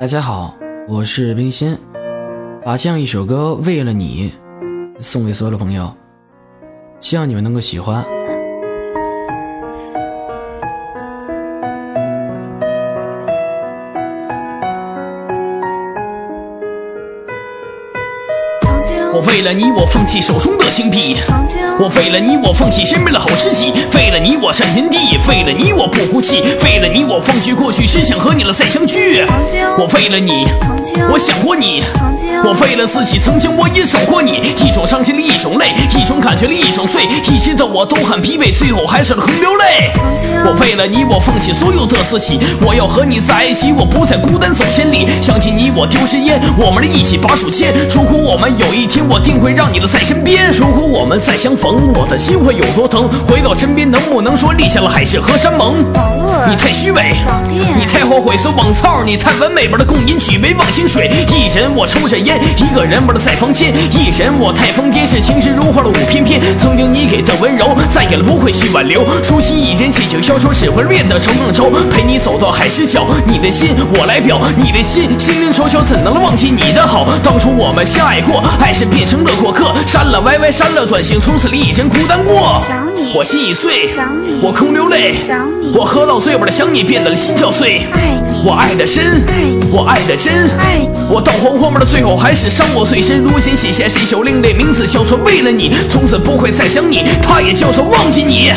大家好，我是冰心，把这样一首歌《为了你》送给所有的朋友，希望你们能够喜欢。我为了你，我放弃手中的星币；我为了你，我放弃身边的好知己；为了你，我战天地；为了你，我不哭泣；为了你，我放弃过去，只想和你了再相聚。我为了你，我想过你；我为了自己，曾经我也找过你。一种伤心另一种泪，一种感觉另一种醉。一直的我都很疲惫，最后还是空流泪。为了你，我放弃所有的自己，我要和你在一起，我不再孤单走千里。想起你，我丢些烟，我们的一起把手牵。如果我们有一天。我定会让你的在身边。如果我们再相逢，我的心会有多疼？回到身边，能不能说立下了海誓和山盟？你太虚伪，你太后悔，说网操，你太完美，玩的共饮举杯忘情水。一人我抽着烟，一个人玩的在房间。一人我太疯癫，是情诗如画的舞翩翩。曾经你给的温柔，再也不会去挽留。如今一人气酒消愁，只会变得愁更愁。陪你走到海之角，你的心我来表，你的心心灵手巧，怎能忘记你的好？当初我们相爱过，爱是。变成了过客，删了 YY，删了短信，从此一人孤单过。想你，我心已碎，想你，我空流泪，想你，我喝到醉，我的想你变得了心憔悴。爱你，我爱的深，爱你，我爱的真，爱你。我到黄昏的最后还是伤我最深。如今写下这首另类名字叫做为了你，从此不会再想你，他也叫做忘记你。